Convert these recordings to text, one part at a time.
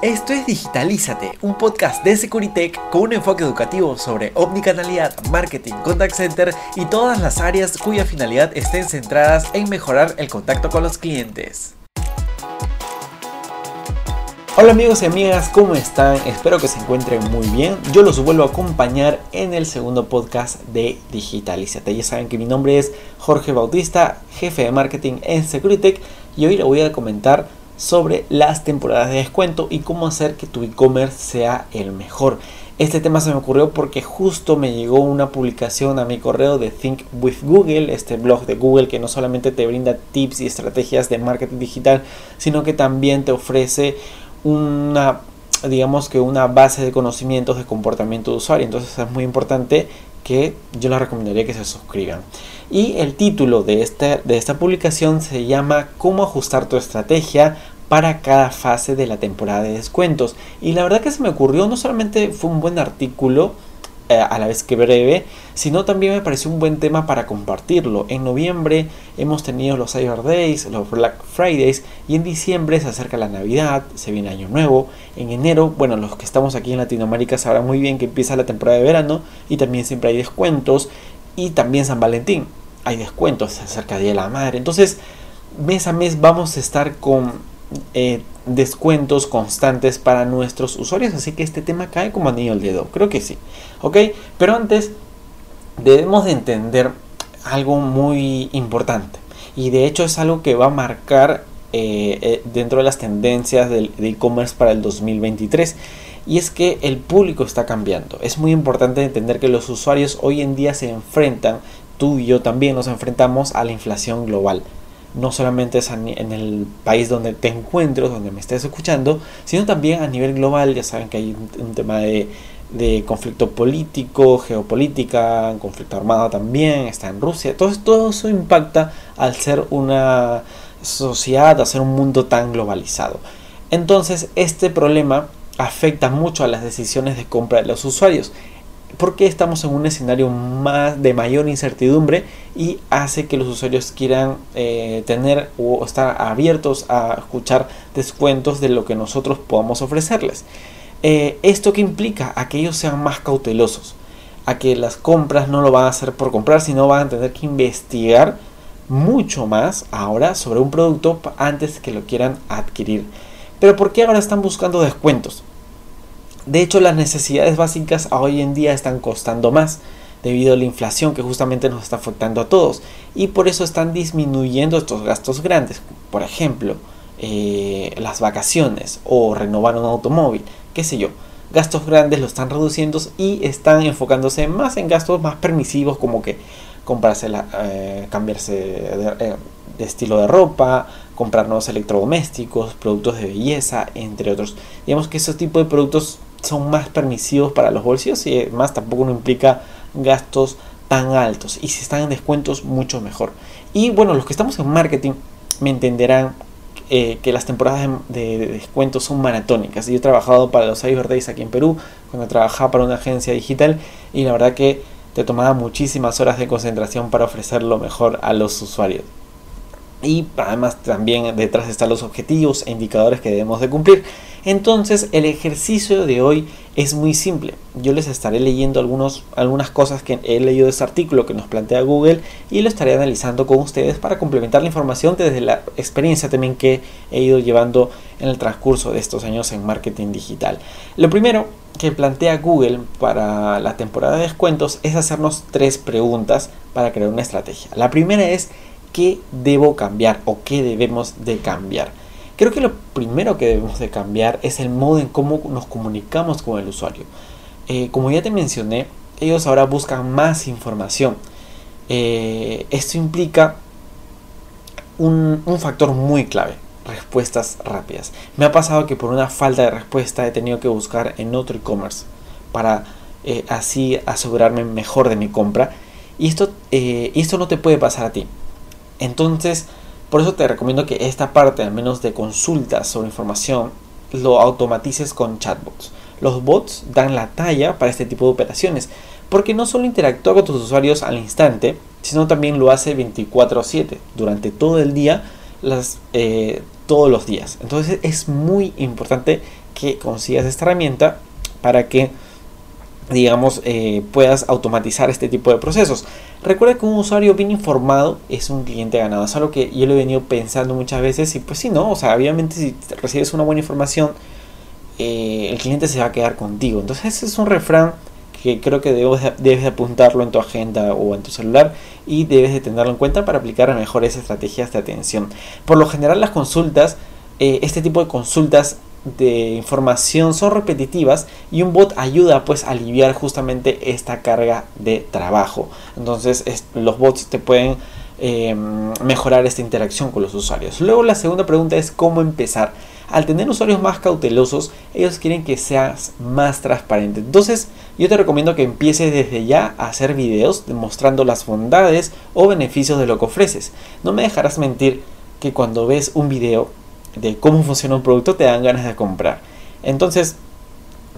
Esto es Digitalízate, un podcast de Securitech con un enfoque educativo sobre omnicanalidad, marketing, contact center y todas las áreas cuya finalidad estén centradas en mejorar el contacto con los clientes. Hola amigos y amigas, ¿cómo están? Espero que se encuentren muy bien. Yo los vuelvo a acompañar en el segundo podcast de Digitalízate. Ya saben que mi nombre es Jorge Bautista, jefe de marketing en Securitech y hoy le voy a comentar sobre las temporadas de descuento y cómo hacer que tu e-commerce sea el mejor. Este tema se me ocurrió porque justo me llegó una publicación a mi correo de Think with Google, este blog de Google que no solamente te brinda tips y estrategias de marketing digital, sino que también te ofrece una digamos que una base de conocimientos de comportamiento de usuario. Entonces es muy importante que yo les recomendaría que se suscriban. Y el título de esta, de esta publicación se llama Cómo ajustar tu estrategia para cada fase de la temporada de descuentos. Y la verdad que se me ocurrió, no solamente fue un buen artículo, eh, a la vez que breve, sino también me pareció un buen tema para compartirlo. En noviembre hemos tenido los Cyber Days, los Black Fridays y en diciembre se acerca la Navidad, se viene Año Nuevo. En enero, bueno, los que estamos aquí en Latinoamérica sabrán muy bien que empieza la temporada de verano y también siempre hay descuentos y también San Valentín. Hay descuentos, se acerca Día de la Madre. Entonces, mes a mes vamos a estar con eh, descuentos constantes para nuestros usuarios. Así que este tema cae como anillo al dedo. Creo que sí. ¿Ok? Pero antes debemos de entender algo muy importante. Y de hecho es algo que va a marcar eh, eh, dentro de las tendencias del e-commerce para el 2023. Y es que el público está cambiando. Es muy importante entender que los usuarios hoy en día se enfrentan, tú y yo también nos enfrentamos a la inflación global no solamente es en el país donde te encuentro, donde me estés escuchando, sino también a nivel global. Ya saben que hay un, tema de, conflicto político, geopolítica, conflicto armado también, está en Rusia. Todo, todo eso impacta al ser una sociedad, al ser un mundo tan globalizado. Entonces, este problema afecta mucho a las decisiones de compra de los usuarios porque estamos en un escenario más de mayor incertidumbre y hace que los usuarios quieran eh, tener o estar abiertos a escuchar descuentos de lo que nosotros podamos ofrecerles. Eh, ¿Esto que implica? A que ellos sean más cautelosos, a que las compras no lo van a hacer por comprar, sino van a tener que investigar mucho más ahora sobre un producto antes que lo quieran adquirir. Pero ¿por qué ahora están buscando descuentos? De hecho, las necesidades básicas hoy en día están costando más debido a la inflación que justamente nos está afectando a todos y por eso están disminuyendo estos gastos grandes. Por ejemplo, eh, las vacaciones o renovar un automóvil, qué sé yo. Gastos grandes lo están reduciendo y están enfocándose más en gastos más permisivos como que comprarse eh, cambiarse de, eh, de, estilo de ropa, comprar nuevos electrodomésticos, productos de belleza, entre otros. Digamos que ese tipo de productos son más permisivos para los bolsillos y más tampoco no implica gastos tan altos. Y si están en descuentos mucho mejor. Y bueno los que estamos en marketing me entenderán eh, que las temporadas de, descuentos son maratónicas. Yo he trabajado para los Cyber Days aquí en Perú cuando trabajaba para una agencia digital y la verdad que te tomaba muchísimas horas de concentración para ofrecer lo mejor a los usuarios. Y además también detrás están los objetivos e indicadores que debemos de cumplir. Entonces el ejercicio de hoy es muy simple. Yo les estaré leyendo algunos, algunas cosas que he leído de este artículo que nos plantea Google y lo estaré analizando con ustedes para complementar la información desde la experiencia también que he ido llevando en el transcurso de estos años en marketing digital. Lo primero que plantea Google para la temporada de descuentos es hacernos tres preguntas para crear una estrategia. La primera es qué debo cambiar o qué debemos de cambiar. Creo que lo primero que debemos de cambiar es el modo en cómo nos comunicamos con el usuario. Eh, como ya te mencioné, ellos ahora buscan más información. Eh, esto implica un, factor muy clave, respuestas rápidas. Me ha pasado que por una falta de respuesta he tenido que buscar en otro e-commerce para eh, así asegurarme mejor de mi compra. Y esto, y esto no te puede pasar a ti. Entonces, por eso te recomiendo que esta parte, al menos de consultas sobre información, lo automatices con chatbots. Los bots dan la talla para este tipo de operaciones, porque no solo interactúa con tus usuarios al instante, sino también lo hace 24/7, durante todo el día, eh, todos los días. Entonces es muy importante que consigas esta herramienta para que digamos, eh, puedas automatizar este tipo de procesos. Recuerda que un usuario bien informado es un cliente ganado. Es algo que yo lo he venido pensando muchas veces y pues sí, ¿no? O sea, obviamente si recibes una buena información, eh, el cliente se va a quedar contigo. Entonces ese es un refrán que creo que debes, debes apuntarlo en tu agenda o en tu celular y debes de tenerlo en cuenta para aplicar mejores estrategias de atención. Por lo general las consultas, eh, este tipo de consultas de información son repetitivas y un bot ayuda pues a aliviar justamente esta carga de trabajo. Entonces los bots te pueden em, mejorar esta interacción con los usuarios. Luego la segunda pregunta es cómo empezar. Al tener usuarios más cautelosos, ellos quieren que seas más transparente. Entonces, yo te recomiendo que empieces desde ya a hacer videos demostrando las bondades o beneficios de lo que ofreces. No me dejarás mentir que cuando ves un video de cómo funciona un producto te dan ganas de comprar. Entonces,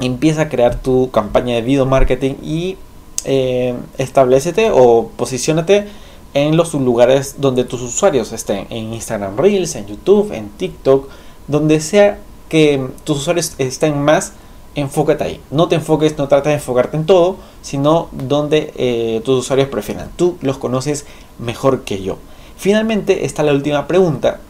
empieza a crear tu campaña de video marketing y eh, establecete o posicionate en los lugares donde tus usuarios estén, en Instagram Reels, en YouTube, en TikTok, donde sea que tus usuarios estén más, enfócate ahí. No te enfoques, no trates de enfocarte en todo, sino donde eh, tus usuarios prefieran. Tú los conoces mejor que yo. Finalmente está la última pregunta,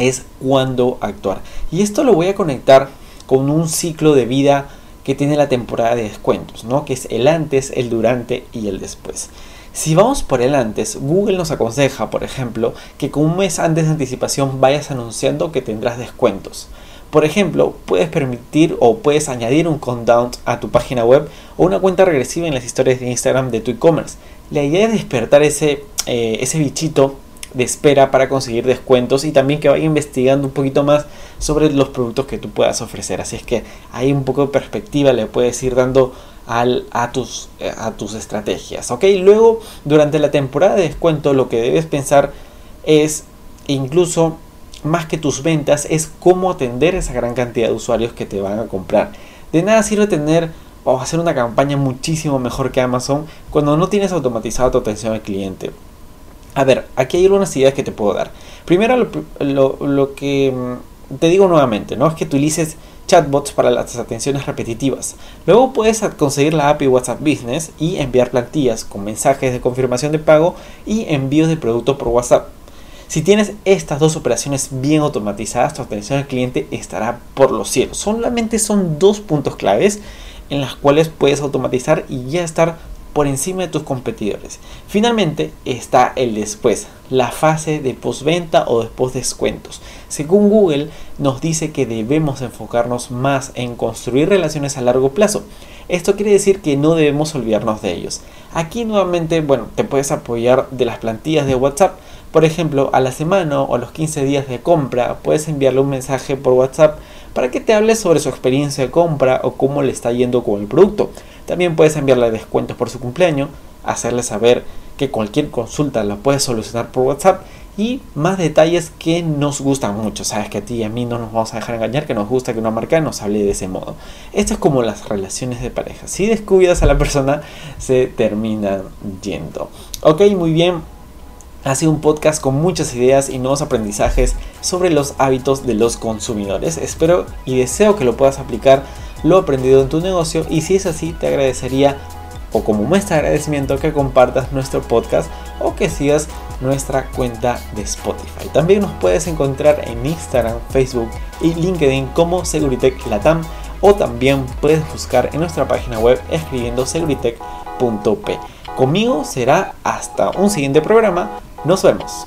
es cuándo actuar. Y esto lo voy a conectar con un ciclo de vida que tiene la temporada de descuentos, ¿no? Que es el antes, el durante y el después. Si vamos por el antes, Google nos aconseja, por ejemplo, que con un mes antes de anticipación vayas anunciando que tendrás descuentos. Por ejemplo, puedes permitir o puedes añadir un countdown a tu página web o una cuenta regresiva en las historias de Instagram de tu e-commerce. La idea es despertar ese, eh, ese bichito de espera para conseguir descuentos y también que vaya investigando un poquito más sobre los productos que tú puedas ofrecer. Así es que hay un poco de perspectiva le puedes ir dando al, a, tus, eh, a tus estrategias. ¿ok? Luego, durante la temporada de descuento, lo que debes pensar es incluso más que tus ventas, es cómo atender esa gran cantidad de usuarios que te van a comprar. De nada sirve tener o hacer una campaña muchísimo mejor que Amazon cuando no tienes automatizado tu atención al cliente. A ver, aquí hay algunas ideas que te puedo dar. Primero, lo, que mm, te digo nuevamente, ¿no? Es que utilices chatbots para las atenciones repetitivas. Luego puedes conseguir la API WhatsApp Business y enviar plantillas con mensajes de confirmación de pago y envíos de producto por WhatsApp. Si tienes estas dos operaciones bien automatizadas, tu atención al cliente estará por los cielos. Solamente son dos puntos claves en las cuales puedes automatizar y ya estar por encima de tus competidores. Finalmente está el después, la fase de postventa o después descuentos. Según Google nos dice que debemos enfocarnos más en construir relaciones a largo plazo. Esto quiere decir que no debemos olvidarnos de ellos. Aquí nuevamente, bueno, te puedes apoyar de las plantillas de WhatsApp. Por ejemplo, a la semana o a los 15 días de compra, puedes enviarle un mensaje por WhatsApp para que te hable sobre su experiencia de compra o cómo le está yendo con el producto. También puedes enviarle descuentos por su cumpleaños, hacerle saber que cualquier consulta la puedes solucionar por WhatsApp y más detalles que nos gustan mucho. Sabes que a ti y a mí no nos vamos a dejar engañar, que nos gusta que una marca nos hable de ese modo. Esto es como las relaciones de pareja. Si descuidas a la persona, se terminan yendo. Ok, muy bien. Ha sido un podcast con muchas ideas y nuevos aprendizajes sobre los hábitos de los consumidores. Espero y deseo que lo puedas aplicar lo aprendido en tu negocio y si es así te agradecería o como muestra de agradecimiento que compartas nuestro podcast o que sigas nuestra cuenta de Spotify. También nos puedes encontrar en Instagram, Facebook y LinkedIn como Seguritech Latam o también puedes buscar en nuestra página web escribiendo seguritech.p. Conmigo será hasta un siguiente programa. Nos vemos.